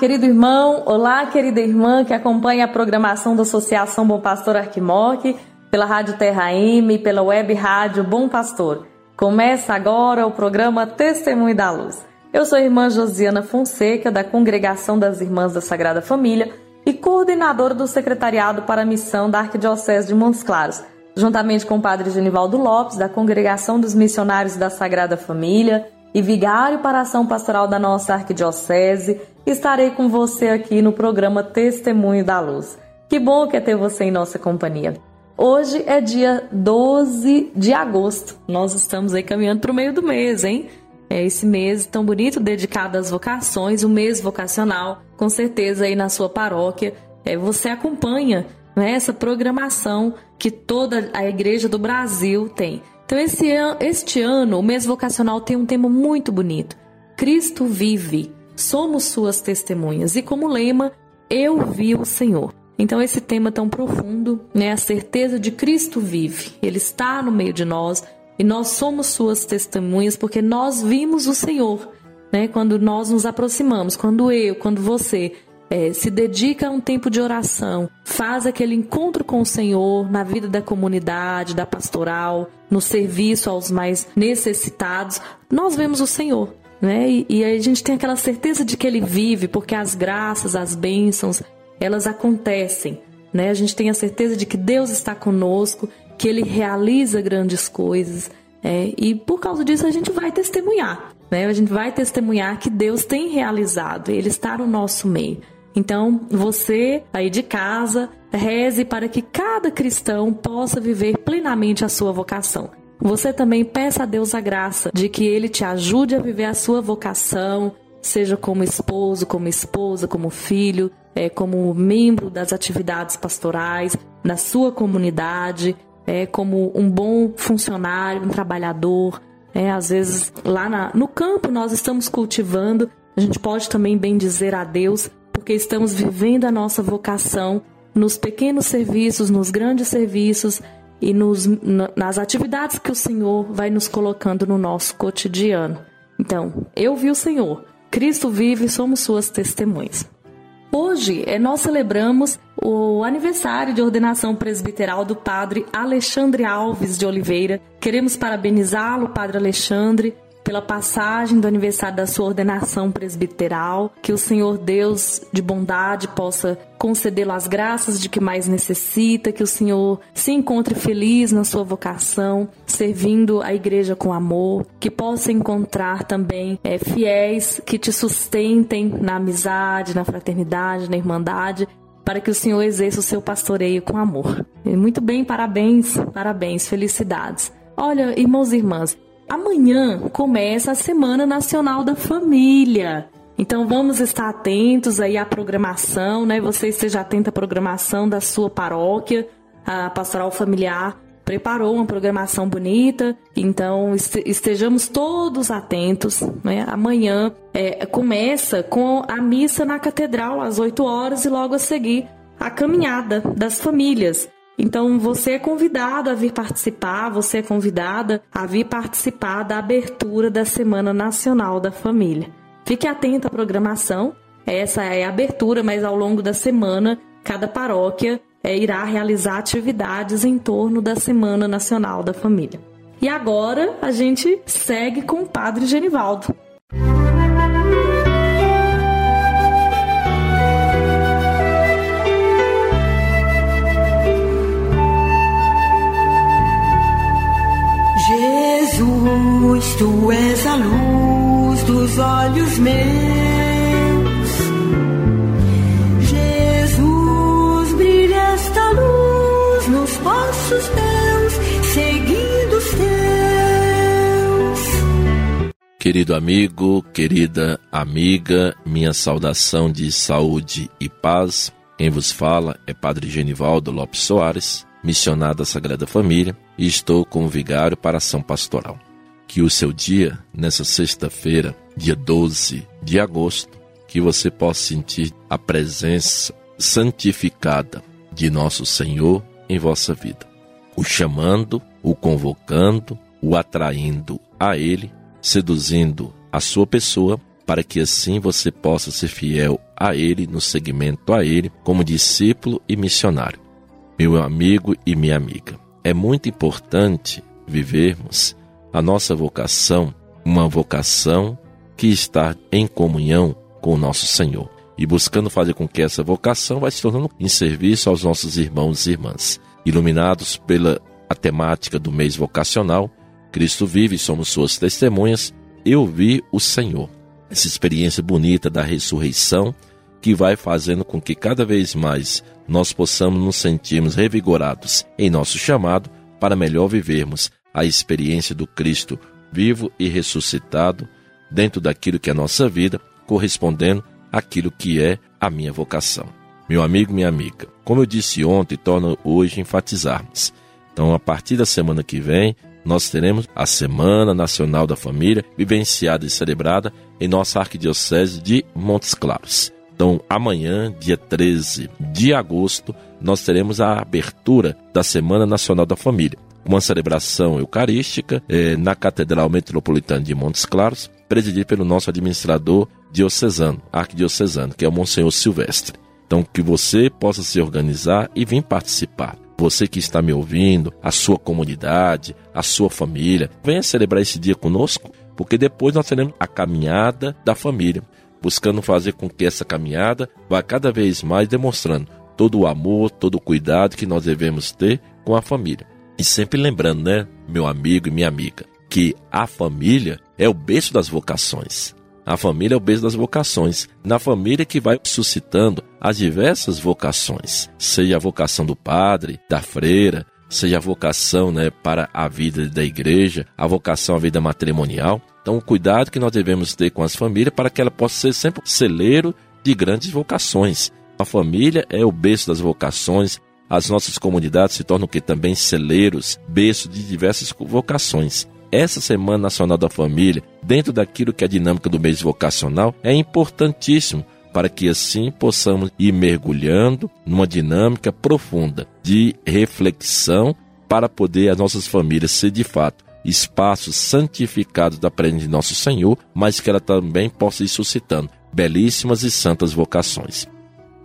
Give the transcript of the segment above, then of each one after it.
Querido irmão, olá, querida irmã que acompanha a programação da Associação Bom Pastor Arquimoc, pela Rádio Terra M, pela web rádio Bom Pastor. Começa agora o programa Testemunho da Luz. Eu sou a irmã Josiana Fonseca, da Congregação das Irmãs da Sagrada Família e coordenadora do Secretariado para a Missão da Arquidiocese de Montes Claros, juntamente com o Padre Genivaldo Lopes, da Congregação dos Missionários da Sagrada Família e vigário para a ação pastoral da nossa arquidiocese, estarei com você aqui no programa Testemunho da Luz. Que bom que é ter você em nossa companhia. Hoje é dia 12 de agosto. Nós estamos aí caminhando para o meio do mês, hein? É esse mês tão bonito dedicado às vocações, o mês vocacional, com certeza aí na sua paróquia. É, você acompanha né, essa programação que toda a igreja do Brasil tem. Então, esse este ano, o mês vocacional tem um tema muito bonito. Cristo vive, somos suas testemunhas. E como lema, eu vi o Senhor. Então, esse tema tão profundo, né, a certeza de Cristo vive. Ele está no meio de nós e nós somos suas testemunhas porque nós vimos o Senhor. Né, quando nós nos aproximamos, quando eu, quando você é, se dedica a um tempo de oração, faz aquele encontro com o Senhor na vida da comunidade, da pastoral, no serviço aos mais necessitados, nós vemos o Senhor. Né? E, e a gente tem aquela certeza de que Ele vive, porque as graças, as bênçãos, elas acontecem. Né? A gente tem a certeza de que Deus está conosco, que Ele realiza grandes coisas. É, e por causa disso a gente vai testemunhar. Né? A gente vai testemunhar que Deus tem realizado, Ele está no nosso meio. Então, você aí de casa, reze para que cada cristão possa viver plenamente a sua vocação. Você também peça a Deus a graça de que Ele te ajude a viver a sua vocação, seja como esposo, como esposa, como filho, é, como membro das atividades pastorais, na sua comunidade, é, como um bom funcionário, um trabalhador. É, às vezes lá na, no campo nós estamos cultivando, a gente pode também bem dizer a Deus porque estamos vivendo a nossa vocação nos pequenos serviços, nos grandes serviços e nos, nas atividades que o Senhor vai nos colocando no nosso cotidiano. Então, eu vi o Senhor, Cristo vive, somos suas testemunhas. Hoje é, nós celebramos o aniversário de ordenação presbiteral do padre Alexandre Alves de Oliveira. Queremos parabenizá-lo, padre Alexandre, pela passagem do aniversário da sua ordenação presbiteral, que o Senhor Deus de bondade possa concedê-lo as graças de que mais necessita, que o Senhor se encontre feliz na sua vocação, servindo a igreja com amor, que possa encontrar também é, fiéis que te sustentem na amizade, na fraternidade, na irmandade, para que o Senhor exerça o seu pastoreio com amor. Muito bem, parabéns, parabéns, felicidades. Olha, irmãos e irmãs, Amanhã começa a Semana Nacional da Família. Então vamos estar atentos aí à programação, né? Você esteja atento à programação da sua paróquia. A Pastoral Familiar preparou uma programação bonita, então estejamos todos atentos. Né? Amanhã é, começa com a missa na catedral às 8 horas e logo a seguir a caminhada das famílias. Então você é convidado a vir participar, você é convidada a vir participar da abertura da Semana Nacional da Família. Fique atento à programação. Essa é a abertura, mas ao longo da semana, cada paróquia é, irá realizar atividades em torno da Semana Nacional da Família. E agora a gente segue com o Padre Genivaldo. Tu és a luz dos olhos meus. Jesus, brilha esta luz nos passos teus, seguindo os teus. Querido amigo, querida amiga, minha saudação de saúde e paz. Quem vos fala é Padre Genivaldo Lopes Soares missionário da Sagrada Família, e estou como vigário para ação pastoral. Que o seu dia, nessa sexta-feira, dia 12 de agosto, que você possa sentir a presença santificada de nosso Senhor em vossa vida, o chamando, o convocando, o atraindo a Ele, seduzindo a sua pessoa, para que assim você possa ser fiel a Ele no segmento a Ele como discípulo e missionário meu amigo e minha amiga. É muito importante vivermos a nossa vocação, uma vocação que está em comunhão com o nosso Senhor e buscando fazer com que essa vocação vá se tornando em serviço aos nossos irmãos e irmãs. Iluminados pela a temática do mês vocacional, Cristo vive e somos suas testemunhas, eu vi o Senhor. Essa experiência bonita da ressurreição que vai fazendo com que cada vez mais nós possamos nos sentirmos revigorados em nosso chamado para melhor vivermos a experiência do Cristo vivo e ressuscitado dentro daquilo que é nossa vida, correspondendo àquilo que é a minha vocação. Meu amigo, minha amiga, como eu disse ontem, torno hoje enfatizarmos. Então, a partir da semana que vem, nós teremos a Semana Nacional da Família, vivenciada e celebrada em nossa Arquidiocese de Montes Claros. Então, amanhã, dia 13 de agosto, nós teremos a abertura da Semana Nacional da Família. Uma celebração eucarística eh, na Catedral Metropolitana de Montes Claros, presidida pelo nosso administrador diocesano, arquidiocesano, que é o Monsenhor Silvestre. Então, que você possa se organizar e vir participar. Você que está me ouvindo, a sua comunidade, a sua família, venha celebrar esse dia conosco, porque depois nós teremos a caminhada da família buscando fazer com que essa caminhada vá cada vez mais demonstrando todo o amor, todo o cuidado que nós devemos ter com a família. E sempre lembrando, né, meu amigo e minha amiga, que a família é o berço das vocações. A família é o berço das vocações. Na família que vai suscitando as diversas vocações, seja a vocação do padre, da freira, seja a vocação né, para a vida da igreja, a vocação à vida matrimonial. Então, o cuidado que nós devemos ter com as famílias para que ela possa ser sempre celeiro de grandes vocações. A família é o berço das vocações, as nossas comunidades se tornam que também celeiros, berço de diversas vocações. Essa Semana Nacional da Família, dentro daquilo que é a dinâmica do mês vocacional, é importantíssimo para que assim possamos ir mergulhando numa dinâmica profunda de reflexão para poder as nossas famílias ser de fato espaços santificados da presença de nosso Senhor, mas que ela também possa ir suscitando belíssimas e santas vocações.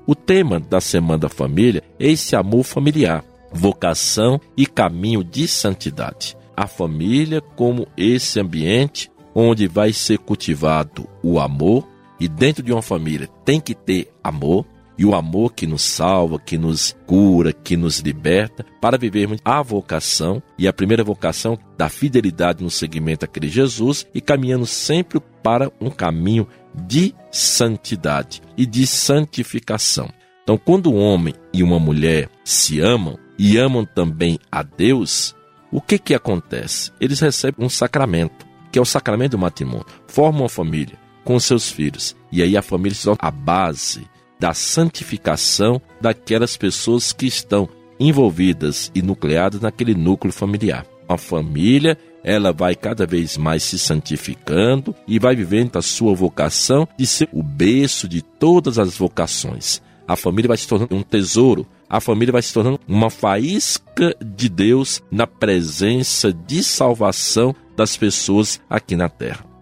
O tema da Semana da Família é esse amor familiar, vocação e caminho de santidade. A família como esse ambiente onde vai ser cultivado o amor, e dentro de uma família tem que ter amor, e o amor que nos salva, que nos cura, que nos liberta, para vivermos a vocação e a primeira vocação da fidelidade no seguimento a Jesus e caminhando sempre para um caminho de santidade e de santificação. Então, quando um homem e uma mulher se amam e amam também a Deus, o que que acontece? Eles recebem um sacramento, que é o sacramento do matrimônio, formam uma família com seus filhos. E aí a família se torna a base da santificação daquelas pessoas que estão envolvidas e nucleadas naquele núcleo familiar. A família, ela vai cada vez mais se santificando e vai vivendo a sua vocação de ser o berço de todas as vocações. A família vai se tornando um tesouro, a família vai se tornando uma faísca de Deus na presença de salvação das pessoas aqui na terra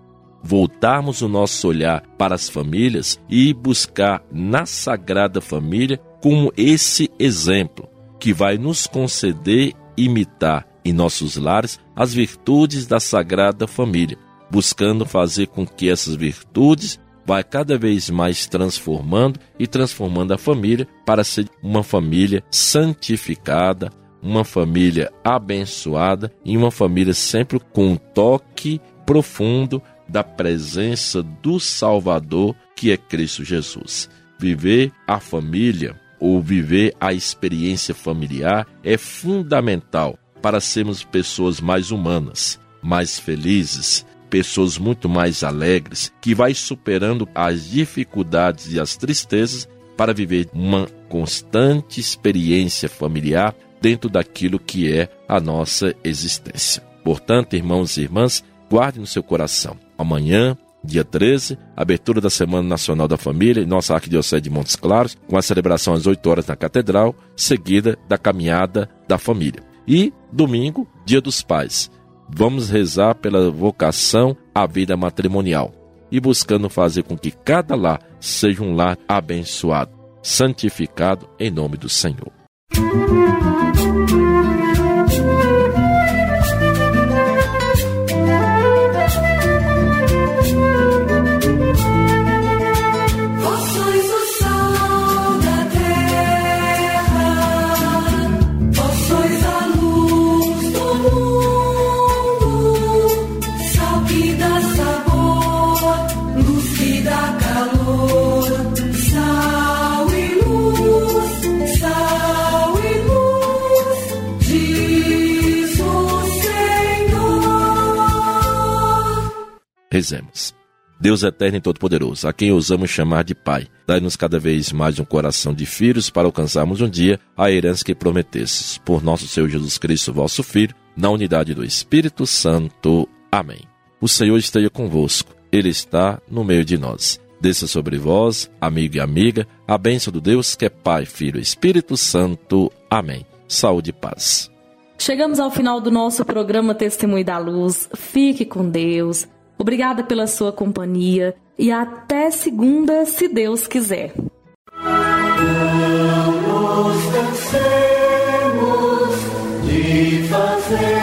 voltarmos o nosso olhar para as famílias e buscar na Sagrada Família como esse exemplo que vai nos conceder imitar em nossos lares as virtudes da Sagrada Família, buscando fazer com que essas virtudes vai cada vez mais transformando e transformando a família para ser uma família santificada, uma família abençoada e uma família sempre com um toque profundo da presença do Salvador, que é Cristo Jesus. Viver a família ou viver a experiência familiar é fundamental para sermos pessoas mais humanas, mais felizes, pessoas muito mais alegres, que vai superando as dificuldades e as tristezas para viver uma constante experiência familiar dentro daquilo que é a nossa existência. Portanto, irmãos e irmãs, guarde no seu coração. Amanhã, dia 13, abertura da Semana Nacional da Família em nossa Arquidiocese de Montes Claros, com a celebração às 8 horas na Catedral, seguida da caminhada da família. E domingo, dia dos pais. Vamos rezar pela vocação à vida matrimonial e buscando fazer com que cada lar seja um lar abençoado, santificado em nome do Senhor. Rezemos. Deus eterno e todo-poderoso, a quem ousamos chamar de Pai, dai-nos cada vez mais um coração de filhos para alcançarmos um dia a herança que prometesses. Por nosso Senhor Jesus Cristo, vosso Filho, na unidade do Espírito Santo. Amém. O Senhor esteja convosco, Ele está no meio de nós. Desça sobre vós, amigo e amiga, a bênção do Deus que é Pai, Filho e Espírito Santo. Amém. Saúde e paz. Chegamos ao final do nosso programa Testemunho da Luz. Fique com Deus. Obrigada pela sua companhia e até segunda, se Deus quiser. De fazer.